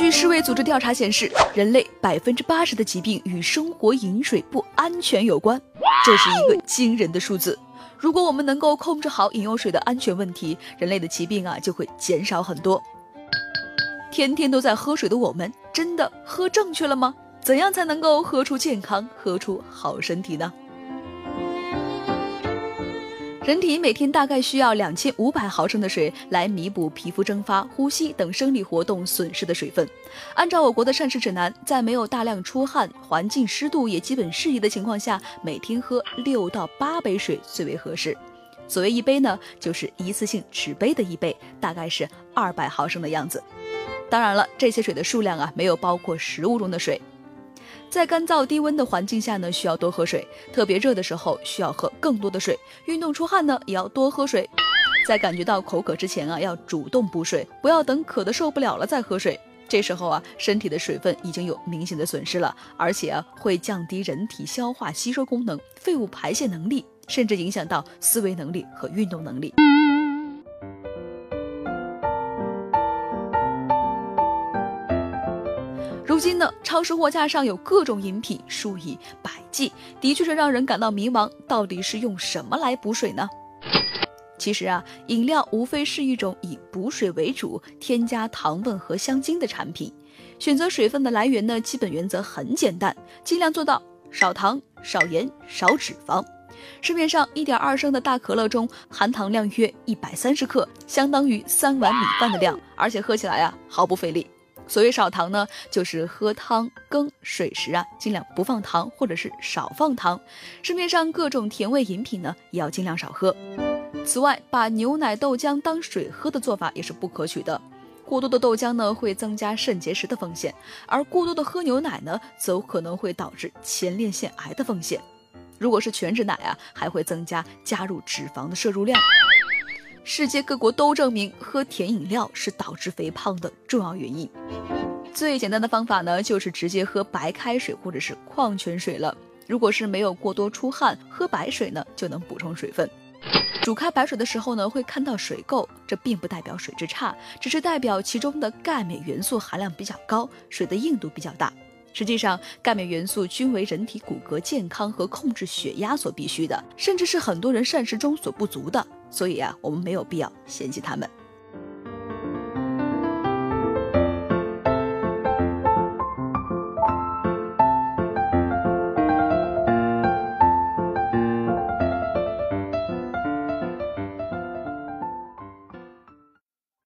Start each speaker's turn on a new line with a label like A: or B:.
A: 据世卫组织调查显示，人类百分之八十的疾病与生活饮水不安全有关，这是一个惊人的数字。如果我们能够控制好饮用水的安全问题，人类的疾病啊就会减少很多。天天都在喝水的我们，真的喝正确了吗？怎样才能够喝出健康、喝出好身体呢？人体每天大概需要两千五百毫升的水来弥补皮肤蒸发、呼吸等生理活动损失的水分。按照我国的膳食指南，在没有大量出汗、环境湿度也基本适宜的情况下，每天喝六到八杯水最为合适。所谓一杯呢，就是一次性纸杯的一杯，大概是二百毫升的样子。当然了，这些水的数量啊，没有包括食物中的水。在干燥低温的环境下呢，需要多喝水；特别热的时候，需要喝更多的水。运动出汗呢，也要多喝水。在感觉到口渴之前啊，要主动补水，不要等渴的受不了了再喝水。这时候啊，身体的水分已经有明显的损失了，而且啊，会降低人体消化吸收功能、废物排泄能力，甚至影响到思维能力和运动能力。如今呢，超市货架上有各种饮品，数以百计，的确是让人感到迷茫。到底是用什么来补水呢？其实啊，饮料无非是一种以补水为主、添加糖分和香精的产品。选择水分的来源呢，基本原则很简单，尽量做到少糖、少盐、少脂肪。市面上一点二升的大可乐中含糖量约一百三十克，相当于三碗米饭的量，而且喝起来啊毫不费力。所谓少糖呢，就是喝汤羹水时啊，尽量不放糖或者是少放糖。市面上各种甜味饮品呢，也要尽量少喝。此外，把牛奶、豆浆当水喝的做法也是不可取的。过多的豆浆呢，会增加肾结石的风险；而过多的喝牛奶呢，则可能会导致前列腺癌的风险。如果是全脂奶啊，还会增加加入脂肪的摄入量。世界各国都证明，喝甜饮料是导致肥胖的重要原因。最简单的方法呢，就是直接喝白开水或者是矿泉水了。如果是没有过多出汗，喝白水呢就能补充水分。煮开白水的时候呢，会看到水垢，这并不代表水质差，只是代表其中的钙镁元素含量比较高，水的硬度比较大。实际上，钙镁元素均为人体骨骼健康和控制血压所必须的，甚至是很多人膳食中所不足的。所以啊，我们没有必要嫌弃他们。